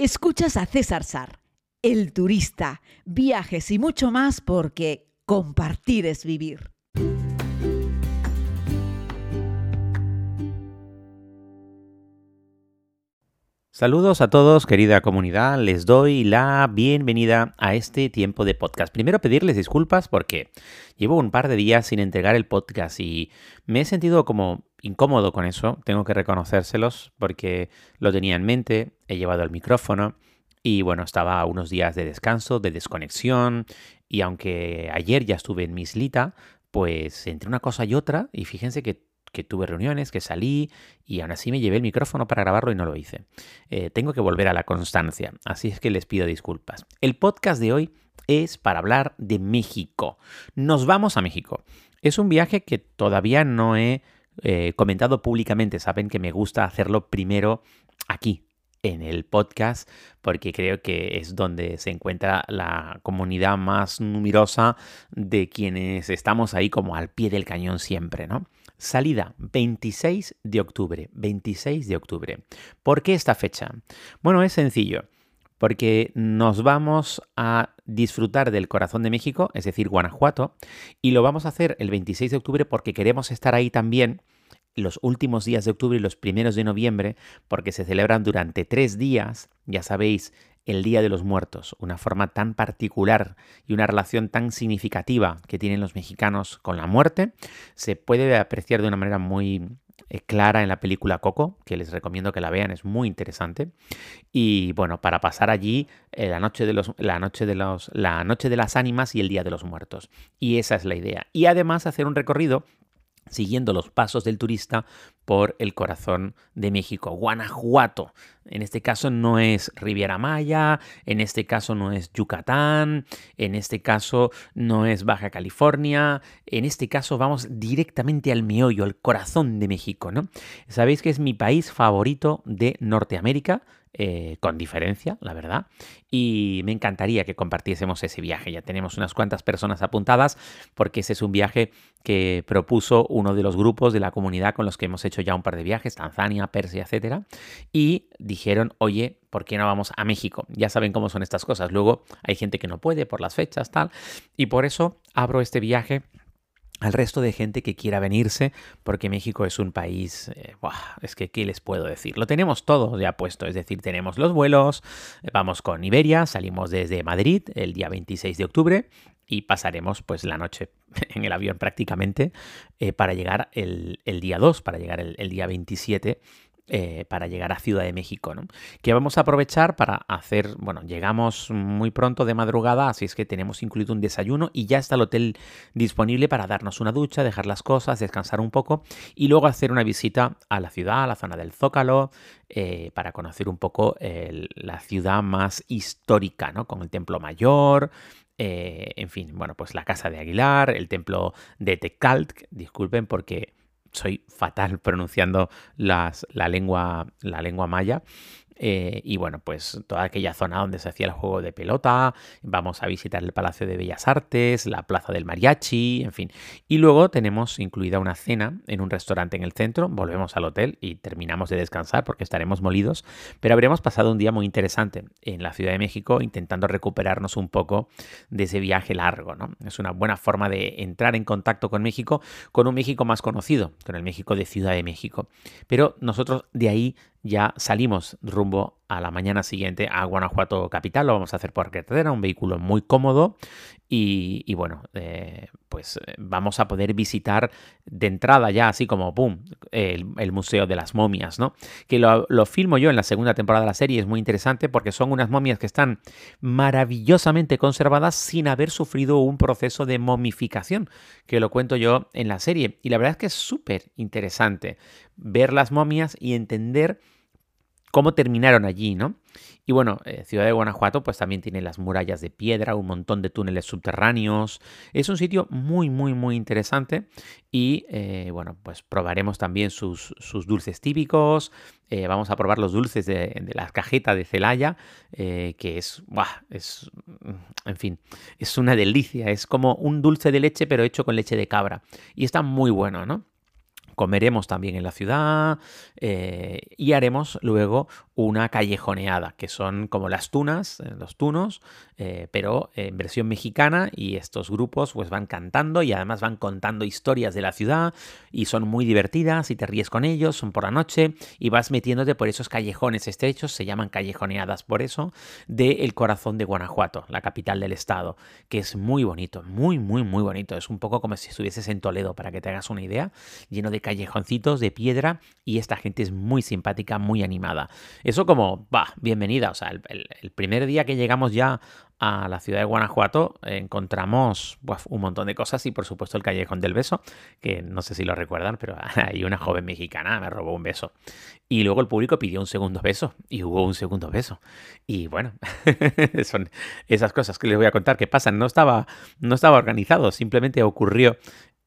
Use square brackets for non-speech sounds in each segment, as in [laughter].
Escuchas a César Sar, el turista, viajes y mucho más porque compartir es vivir. Saludos a todos, querida comunidad. Les doy la bienvenida a este tiempo de podcast. Primero pedirles disculpas porque llevo un par de días sin entregar el podcast y me he sentido como incómodo con eso. Tengo que reconocérselos porque lo tenía en mente, he llevado el micrófono y bueno, estaba a unos días de descanso, de desconexión y aunque ayer ya estuve en mi islita, pues entre una cosa y otra y fíjense que tuve reuniones, que salí y aún así me llevé el micrófono para grabarlo y no lo hice. Eh, tengo que volver a la constancia, así es que les pido disculpas. El podcast de hoy es para hablar de México. Nos vamos a México. Es un viaje que todavía no he eh, comentado públicamente. Saben que me gusta hacerlo primero aquí, en el podcast porque creo que es donde se encuentra la comunidad más numerosa de quienes estamos ahí como al pie del cañón siempre, ¿no? Salida 26 de octubre, 26 de octubre. ¿Por qué esta fecha? Bueno, es sencillo, porque nos vamos a disfrutar del corazón de México, es decir, Guanajuato, y lo vamos a hacer el 26 de octubre porque queremos estar ahí también los últimos días de octubre y los primeros de noviembre, porque se celebran durante tres días, ya sabéis, el Día de los Muertos, una forma tan particular y una relación tan significativa que tienen los mexicanos con la muerte, se puede apreciar de una manera muy eh, clara en la película Coco, que les recomiendo que la vean, es muy interesante. Y bueno, para pasar allí eh, la, noche de los, la, noche de los, la noche de las ánimas y el Día de los Muertos. Y esa es la idea. Y además hacer un recorrido siguiendo los pasos del turista por el corazón de México, Guanajuato. En este caso no es Riviera Maya, en este caso no es Yucatán, en este caso no es Baja California, en este caso vamos directamente al meollo, al corazón de México, ¿no? Sabéis que es mi país favorito de Norteamérica, eh, con diferencia, la verdad. Y me encantaría que compartiésemos ese viaje. Ya tenemos unas cuantas personas apuntadas porque ese es un viaje que propuso uno de los grupos de la comunidad con los que hemos hecho ya un par de viajes, Tanzania, Persia, etcétera. Y dijeron, oye, ¿por qué no vamos a México? Ya saben cómo son estas cosas. Luego hay gente que no puede por las fechas, tal. Y por eso abro este viaje al resto de gente que quiera venirse, porque México es un país, eh, es que, ¿qué les puedo decir? Lo tenemos todo ya puesto, es decir, tenemos los vuelos, eh, vamos con Iberia, salimos desde Madrid el día 26 de octubre y pasaremos pues la noche [laughs] en el avión prácticamente eh, para llegar el, día 2, para llegar el día 27 eh, para llegar a Ciudad de México, ¿no? Que vamos a aprovechar para hacer, bueno, llegamos muy pronto de madrugada, así es que tenemos incluido un desayuno y ya está el hotel disponible para darnos una ducha, dejar las cosas, descansar un poco y luego hacer una visita a la ciudad, a la zona del Zócalo, eh, para conocer un poco la ciudad más histórica, ¿no? Con el Templo Mayor, eh, en fin, bueno, pues la casa de Aguilar, el templo de Tecalt, disculpen porque soy fatal [laughs] pronunciando las, la, lengua, la lengua maya. Eh, y bueno, pues toda aquella zona donde se hacía el juego de pelota, vamos a visitar el Palacio de Bellas Artes, la Plaza del Mariachi, en fin. Y luego tenemos incluida una cena en un restaurante en el centro, volvemos al hotel y terminamos de descansar porque estaremos molidos, pero habremos pasado un día muy interesante en la Ciudad de México intentando recuperarnos un poco de ese viaje largo, ¿no? Es una buena forma de entrar en contacto con México, con un México más conocido, con el México de Ciudad de México. Pero nosotros de ahí ya salimos rumbo a la mañana siguiente a Guanajuato Capital. Lo vamos a hacer por carretera, un vehículo muy cómodo. Y, bueno, eh, pues eh, vamos a poder visitar de entrada ya, así como, ¡pum!, el, Museo de las Momias, ¿no? Que lo, lo, filmo yo en la segunda temporada de la serie, es muy interesante porque son unas momias que están maravillosamente conservadas sin haber sufrido un proceso de momificación, que lo cuento yo en la serie. Y la verdad es que es súper interesante ver las momias y entender cómo terminaron allí, ¿no? Y bueno, eh, Ciudad de Guanajuato pues también tiene las murallas de piedra, un montón de túneles subterráneos. Es un sitio muy, muy, muy interesante y eh, bueno, pues probaremos también sus, dulces típicos. Eh, vamos a probar los dulces de, la cajeta de Celaya, que es, es, en fin, es una delicia. Es como un dulce de leche pero hecho con leche de cabra y está muy bueno, ¿no? Comeremos también en la ciudad eh, y haremos luego una callejoneada, que son como las tunas, eh, los tunos, eh, pero en versión mexicana y estos grupos pues van cantando y además van contando historias de la ciudad y son muy divertidas y te ríes con ellos, son por la noche y vas metiéndote por esos callejones estrechos, se llaman callejoneadas por eso, de El Corazón de Guanajuato, la capital del estado, que es muy bonito, muy, muy, muy bonito. Es un poco como si estuvieses en Toledo, para que te hagas una idea, lleno de callejoncitos de piedra y esta gente es muy simpática, muy animada. Eso como, va, bienvenida. O sea, el, primer día que llegamos ya a la ciudad de Guanajuato encontramos un montón de cosas y por supuesto el callejón del beso, que no sé si lo recuerdan, pero [laughs] hay una joven mexicana me robó un beso. Y luego el público pidió un segundo beso y hubo un segundo beso. Y bueno, [laughs] son esas cosas que les voy a contar que pasan. No estaba, no estaba organizado, simplemente ocurrió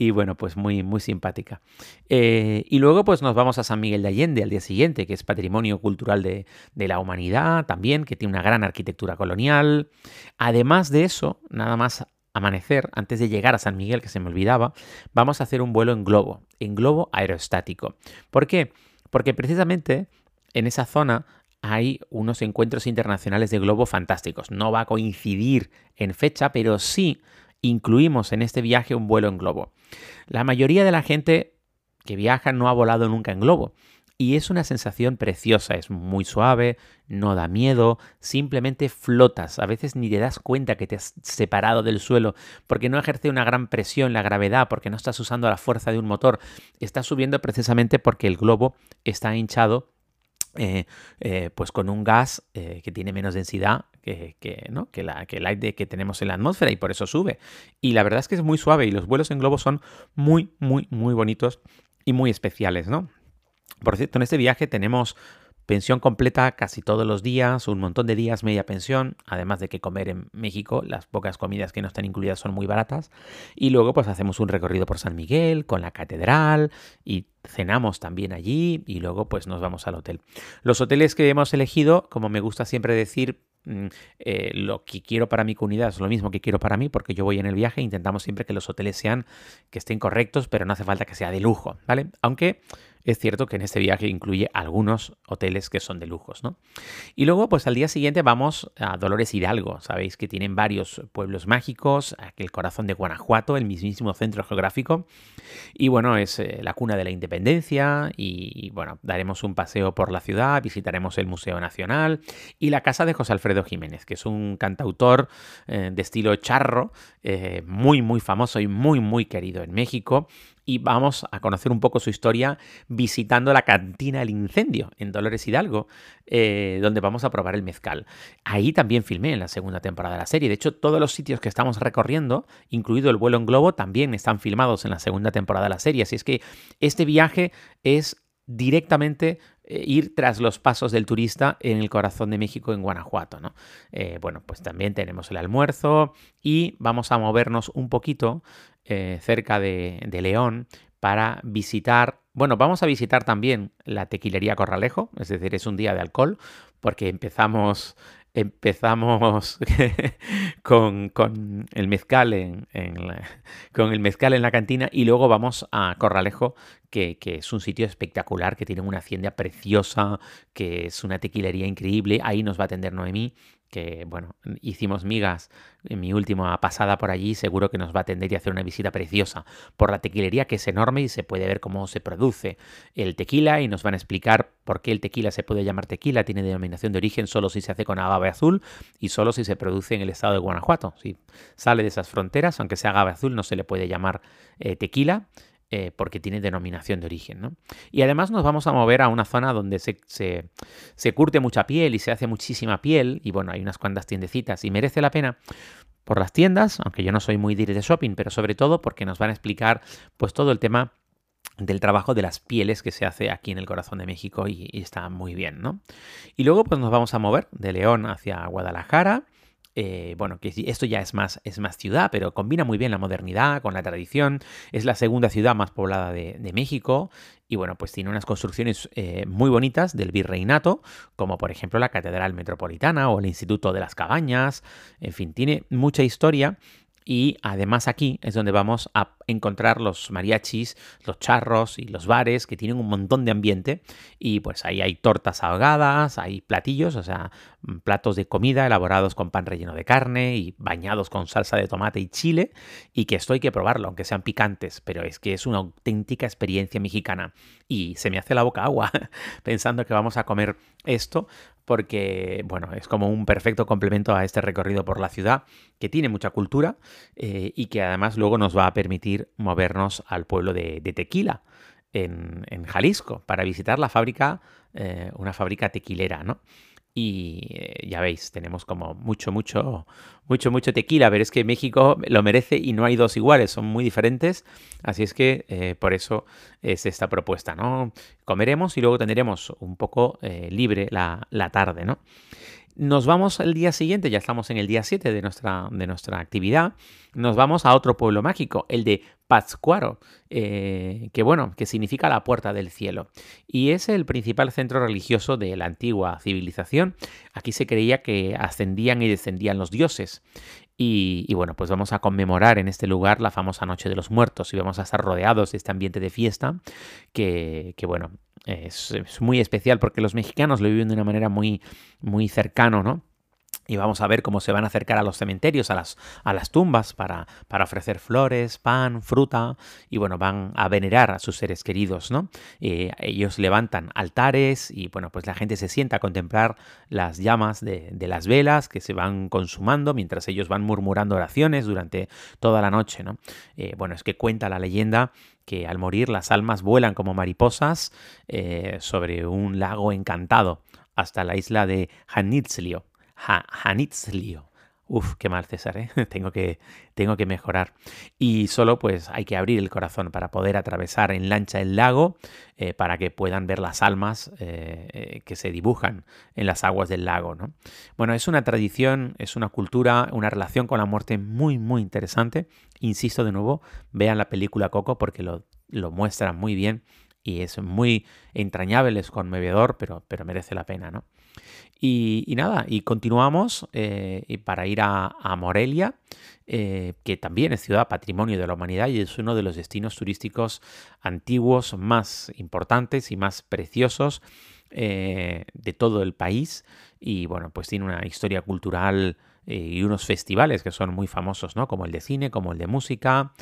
y bueno, pues muy, muy simpática. Eh, y luego pues nos vamos a San Miguel de Allende al día siguiente, que es patrimonio cultural de, de, la humanidad también, que tiene una gran arquitectura colonial. Además de eso, nada más amanecer, antes de llegar a San Miguel, que se me olvidaba, vamos a hacer un vuelo en globo, en globo aerostático. ¿Por qué? Porque precisamente en esa zona hay unos encuentros internacionales de globo fantásticos. No va a coincidir en fecha, pero sí incluimos en este viaje un vuelo en globo. La mayoría de la gente que viaja no ha volado nunca en globo. Y es una sensación preciosa, es muy suave, no da miedo, simplemente flotas, a veces ni te das cuenta que te has separado del suelo porque no ejerce una gran presión la gravedad, porque no estás usando la fuerza de un motor, estás subiendo precisamente porque el globo está hinchado eh, eh, pues con un gas eh, que tiene menos densidad que, ¿no? que, la, que el aire que tenemos en la atmósfera y por eso sube. Y la verdad es que es muy suave y los vuelos en globo son muy, muy, muy bonitos y muy especiales, ¿no? Por cierto, en este viaje tenemos Pensión completa casi todos los días, un montón de días media pensión, además de que comer en México, las pocas comidas que no están incluidas son muy baratas. Y luego pues hacemos un recorrido por San Miguel, con la catedral y cenamos también allí y luego pues nos vamos al hotel. Los hoteles que hemos elegido, como me gusta siempre decir, mm, eh, lo que quiero para mi comunidad es lo mismo que quiero para mí porque yo voy en el viaje intentamos siempre que los hoteles sean que estén correctos pero no hace falta que sea de lujo vale aunque es cierto que en este viaje incluye algunos hoteles que son de lujos, ¿no? Y luego, pues al día siguiente vamos a Dolores Hidalgo. Sabéis que tienen varios pueblos mágicos, aquel corazón de Guanajuato, el mismísimo centro geográfico. Y bueno, es eh, la cuna de la independencia. Y, bueno, daremos un paseo por la ciudad, visitaremos el Museo Nacional y la casa de José Alfredo Jiménez, que es un cantautor eh, de estilo charro, eh, muy, muy famoso y muy, muy querido en México y vamos a conocer un poco su historia visitando la cantina El Incendio en Dolores Hidalgo, eh, donde vamos a probar el mezcal. Ahí también filmé en la segunda temporada de la serie. De hecho, todos los sitios que estamos recorriendo, incluido el vuelo en globo, también están filmados en la segunda temporada de la serie. Así es que este viaje es directamente ir tras los pasos del turista en el corazón de México, en Guanajuato. ¿no? Eh, bueno, pues también tenemos el almuerzo y vamos a movernos un poquito eh, cerca de, León para visitar, bueno, vamos a visitar también la tequilería Corralejo, es decir, es un día de alcohol, porque empezamos empezamos [laughs] con, el mezcal en, la, con el mezcal en la cantina y luego vamos a Corralejo que, que, es un sitio espectacular que tiene una hacienda preciosa que es una tequilería increíble. Ahí nos va a atender Noemí que bueno, hicimos migas en mi última pasada por allí, seguro que nos va a atender y hacer una visita preciosa por la tequilería que es enorme y se puede ver cómo se produce el tequila y nos van a explicar por qué el tequila se puede llamar tequila, tiene denominación de origen solo si se hace con agave azul y solo si se produce en el estado de Guanajuato. Si sale de esas fronteras, aunque sea agave azul, no se le puede llamar eh, tequila eh, porque tiene denominación de origen. ¿no? Y además nos vamos a mover a una zona donde se, se, curte mucha piel y se hace muchísima piel, y bueno, hay unas cuantas tiendecitas y merece la pena por las tiendas, aunque yo no soy muy de shopping, pero sobre todo porque nos van a explicar pues todo el tema del trabajo de las pieles que se hace aquí en el corazón de México y, y, está muy bien, ¿no? Y luego pues nos vamos a mover de León hacia Guadalajara eh, bueno, que esto ya es más, es más ciudad, pero combina muy bien la modernidad con la tradición. Es la segunda ciudad más poblada de, México y bueno, pues tiene unas construcciones eh, muy bonitas del virreinato, como por ejemplo la Catedral Metropolitana o el Instituto de las Cabañas. En fin, tiene mucha historia Y además aquí es donde vamos a encontrar los mariachis, los charros y los bares que tienen un montón de ambiente. Y pues ahí hay tortas ahogadas, hay platillos, o sea, mm, platos de comida elaborados con pan relleno de carne y bañados con salsa de tomate y chile. Y que esto hay que probarlo, aunque sean picantes, pero es que es una auténtica experiencia mexicana. Y se me hace la boca agua [laughs] pensando que vamos a comer esto porque, bueno, es como un perfecto complemento a este recorrido por la ciudad, que tiene mucha cultura eh, y que además luego nos va a permitir movernos al pueblo de, Tequila, en, Jalisco, para visitar la fábrica, eh, una fábrica tequilera, ¿no? Y eh, ya veis, tenemos como mucho, mucho, mucho, mucho tequila, pero es que México lo merece y no hay dos iguales, son muy diferentes. Así es que eh, por eso es esta propuesta, ¿no? Comeremos y luego tendremos un poco eh, libre la, la tarde, ¿no? Nos vamos el día siguiente, ya estamos en el día 7 de nuestra, de nuestra actividad, nos vamos a otro pueblo mágico, el de Pátzcuaro, eh, que bueno, que significa la puerta del cielo. Y es el principal centro religioso de la antigua civilización. Aquí se creía que ascendían y descendían los dioses. Y, bueno, pues vamos a conmemorar en este lugar la famosa Noche de los Muertos y vamos a estar rodeados de este ambiente de fiesta que bueno, es, muy especial porque los mexicanos lo viven de una manera muy, muy cercano, ¿no? Y vamos a ver cómo se van a acercar a los cementerios, a las, a las tumbas, para, para, ofrecer flores, pan, fruta, y bueno, van a venerar a sus seres queridos, ¿no? Eh, ellos levantan altares y bueno, pues la gente se sienta a contemplar las llamas de, las velas que se van consumando mientras ellos van murmurando oraciones durante toda la noche, ¿no? Eh, bueno, es que cuenta la leyenda que al morir las almas vuelan como mariposas eh, sobre un lago encantado hasta la isla de Janitzlio. Janitzlio. Uf, qué mal César, ¿eh? [laughs] tengo, que, mejorar. Y solo pues hay que abrir el corazón para poder atravesar en lancha el lago eh, para que puedan ver las almas eh, que se dibujan en las aguas del lago. ¿no? Bueno, es una tradición, es una cultura, una relación con la muerte muy, muy interesante. Insisto de nuevo, vean la película Coco porque lo, lo muestra muy bien y es muy entrañable, es conmovedor, pero, pero merece la pena, ¿no? Y, nada, y continuamos eh, para ir a, Morelia, eh, que también es ciudad patrimonio de la humanidad y es uno de los destinos turísticos antiguos más importantes y más preciosos eh, de todo el país. Y bueno, pues tiene una historia cultural y unos festivales que son muy famosos, ¿no? Como el de cine, como el de música.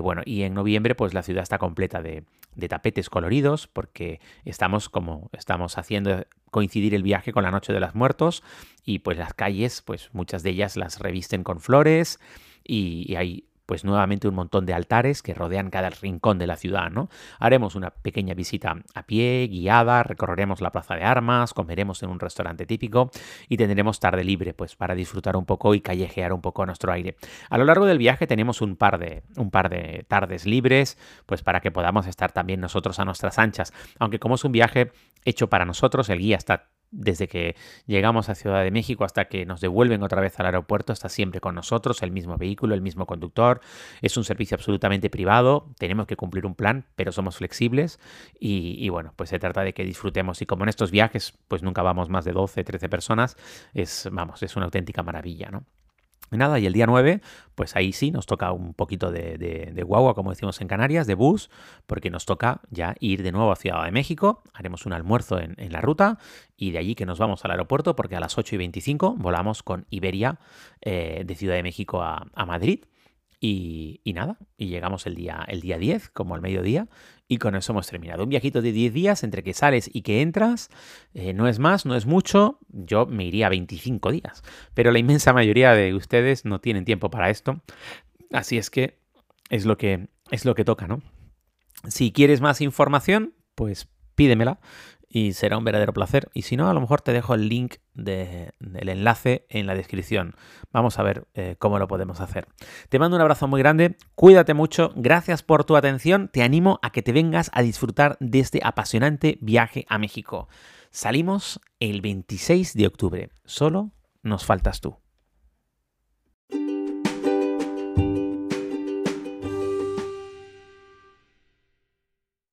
bueno, y en noviembre, pues la ciudad está completa de, de tapetes coloridos, porque estamos como estamos haciendo coincidir el viaje con la Noche de los Muertos y pues las calles, pues muchas de ellas las revisten con flores y, y hay pues nuevamente un montón de altares que rodean cada rincón de la ciudad, ¿no? Haremos una pequeña visita a pie, guiada, recorreremos la plaza de armas, comeremos en un restaurante típico y tendremos tarde libre, pues para disfrutar un poco y callejear un poco nuestro aire. A lo largo del viaje tenemos un par de, un par de tardes libres, pues para que podamos estar también nosotros a nuestras anchas. Aunque como es un viaje hecho para nosotros, el guía está desde que llegamos a Ciudad de México hasta que nos devuelven otra vez al aeropuerto, está siempre con nosotros, el mismo vehículo, el mismo conductor. Es un servicio absolutamente privado, tenemos que cumplir un plan, pero somos flexibles y, bueno, pues se trata de que disfrutemos. Y como en estos viajes, pues nunca vamos más de 12, 13 personas, es, vamos, es una auténtica maravilla, ¿no? Nada, y el día 9, pues ahí sí nos toca un poquito de, guagua, como decimos en Canarias, de bus, porque nos toca ya ir de nuevo a Ciudad de México. Haremos un almuerzo en, la ruta y de allí que nos vamos al aeropuerto, porque a las 8 y 25 volamos con Iberia eh, de Ciudad de México a, a Madrid. Y, nada, y llegamos el día, el día 10, como al mediodía, y con eso hemos terminado. Un viajito de 10 días entre que sales y que entras, eh, no es más, no es mucho, yo me iría 25 días, pero la inmensa mayoría de ustedes no tienen tiempo para esto, así es que es lo que, es lo que toca, ¿no? Si quieres más información, pues pídemela y será un verdadero placer. Y si no, a lo mejor te dejo el link del enlace en la descripción. Vamos a ver eh, cómo lo podemos hacer. Te mando un abrazo muy grande, cuídate mucho, gracias por tu atención, te animo a que te vengas a disfrutar de este apasionante viaje a México. Salimos el 26 de octubre, solo nos faltas tú.